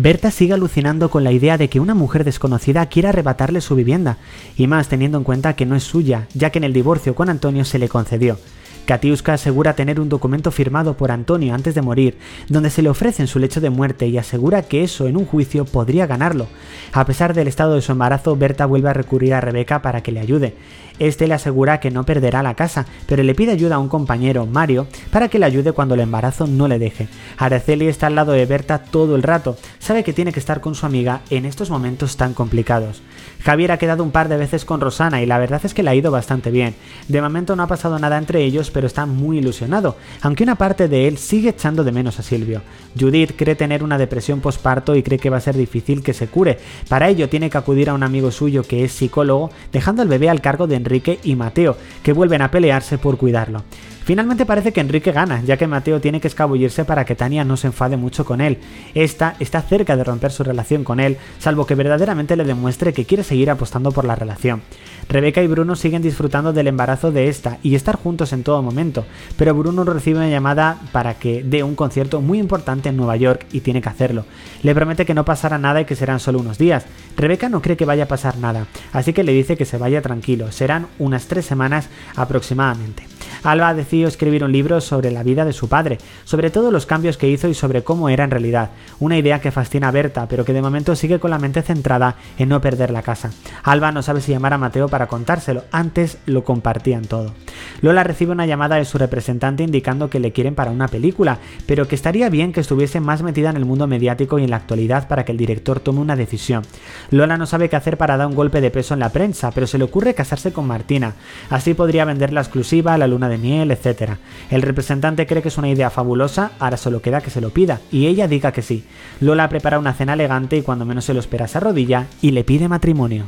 Berta sigue alucinando con la idea de que una mujer desconocida quiera arrebatarle su vivienda, y más teniendo en cuenta que no es suya, ya que en el divorcio con Antonio se le concedió. Katiuska asegura tener un documento firmado por Antonio antes de morir, donde se le ofrece en su lecho de muerte y asegura que eso en un juicio podría ganarlo. A pesar del estado de su embarazo, Berta vuelve a recurrir a Rebeca para que le ayude. Este le asegura que no perderá la casa, pero le pide ayuda a un compañero, Mario, para que le ayude cuando el embarazo no le deje. Araceli está al lado de Berta todo el rato, sabe que tiene que estar con su amiga en estos momentos tan complicados. Javier ha quedado un par de veces con Rosana y la verdad es que le ha ido bastante bien. De momento no ha pasado nada entre ellos, pero está muy ilusionado, aunque una parte de él sigue echando de menos a Silvio. Judith cree tener una depresión posparto y cree que va a ser difícil que se cure. Para ello tiene que acudir a un amigo suyo que es psicólogo, dejando al bebé al cargo de Enrique y Mateo, que vuelven a pelearse por cuidarlo. Finalmente parece que Enrique gana, ya que Mateo tiene que escabullirse para que Tania no se enfade mucho con él. Esta está cerca de romper su relación con él, salvo que verdaderamente le demuestre que quiere seguir apostando por la relación. Rebeca y Bruno siguen disfrutando del embarazo de esta y estar juntos en todo momento, pero Bruno recibe una llamada para que dé un concierto muy importante en Nueva York y tiene que hacerlo. Le promete que no pasará nada y que serán solo unos días. Rebeca no cree que vaya a pasar nada, así que le dice que se vaya tranquilo, serán unas tres semanas aproximadamente. Alba ha decidido escribir un libro sobre la vida de su padre, sobre todos los cambios que hizo y sobre cómo era en realidad. Una idea que fascina a Berta, pero que de momento sigue con la mente centrada en no perder la casa. Alba no sabe si llamar a Mateo para contárselo, antes lo compartían todo. Lola recibe una llamada de su representante indicando que le quieren para una película, pero que estaría bien que estuviese más metida en el mundo mediático y en la actualidad para que el director tome una decisión. Lola no sabe qué hacer para dar un golpe de peso en la prensa, pero se le ocurre casarse con Martina. Así podría vender la exclusiva, la de miel, etc. El representante cree que es una idea fabulosa, ahora solo queda que se lo pida, y ella diga que sí. Lola prepara una cena elegante y cuando menos se lo espera se arrodilla y le pide matrimonio.